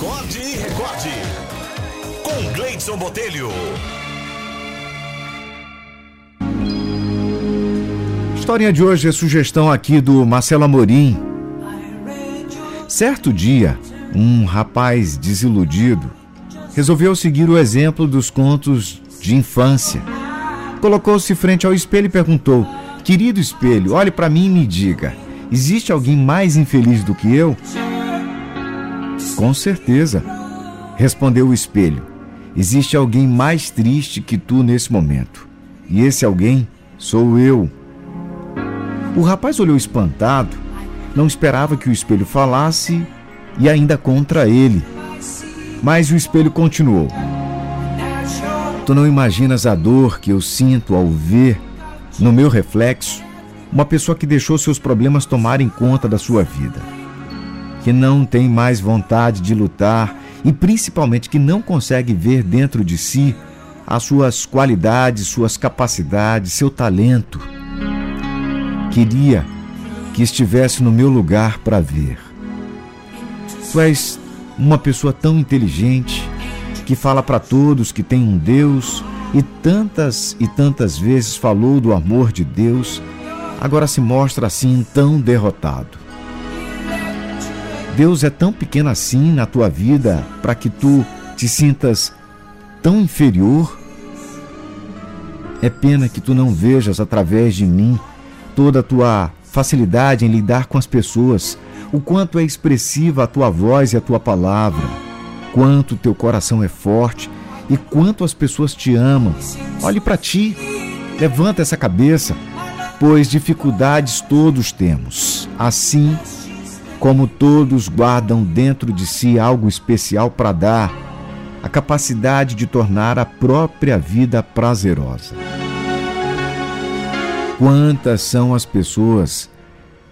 Acorde e recorde. Com Gleidson Botelho. A historinha de hoje é sugestão aqui do Marcelo Amorim. Certo dia, um rapaz desiludido resolveu seguir o exemplo dos contos de infância. Colocou-se frente ao espelho e perguntou: Querido espelho, olhe para mim e me diga: existe alguém mais infeliz do que eu? Com certeza, respondeu o espelho. Existe alguém mais triste que tu nesse momento. E esse alguém sou eu. O rapaz olhou espantado, não esperava que o espelho falasse e ainda contra ele. Mas o espelho continuou. Tu não imaginas a dor que eu sinto ao ver, no meu reflexo, uma pessoa que deixou seus problemas tomarem conta da sua vida que não tem mais vontade de lutar e principalmente que não consegue ver dentro de si as suas qualidades, suas capacidades, seu talento. Queria que estivesse no meu lugar para ver. Tu és uma pessoa tão inteligente que fala para todos que tem um Deus e tantas e tantas vezes falou do amor de Deus, agora se mostra assim tão derrotado. Deus é tão pequeno assim na tua vida para que tu te sintas tão inferior? É pena que tu não vejas através de mim toda a tua facilidade em lidar com as pessoas, o quanto é expressiva a tua voz e a tua palavra, quanto teu coração é forte e quanto as pessoas te amam. Olhe para ti, levanta essa cabeça, pois dificuldades todos temos. Assim, como todos guardam dentro de si algo especial para dar, a capacidade de tornar a própria vida prazerosa. Quantas são as pessoas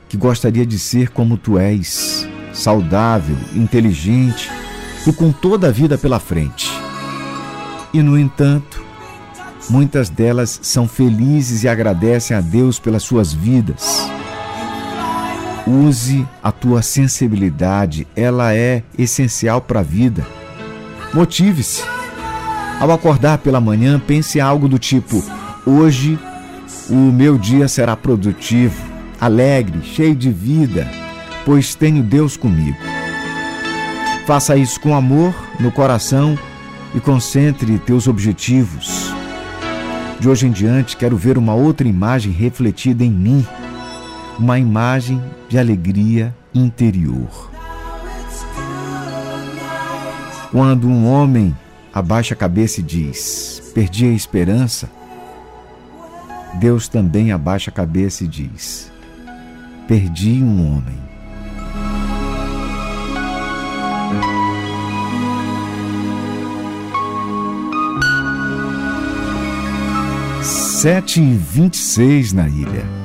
que gostaria de ser como tu és, saudável, inteligente e com toda a vida pela frente. E no entanto, muitas delas são felizes e agradecem a Deus pelas suas vidas Use a tua sensibilidade, ela é essencial para a vida. Motive-se. Ao acordar pela manhã, pense algo do tipo: hoje o meu dia será produtivo, alegre, cheio de vida, pois tenho Deus comigo. Faça isso com amor no coração e concentre teus objetivos. De hoje em diante, quero ver uma outra imagem refletida em mim uma imagem de alegria interior. Quando um homem abaixa a cabeça e diz: Perdi a esperança, Deus também abaixa a cabeça e diz: Perdi um homem. Sete e vinte e seis na ilha.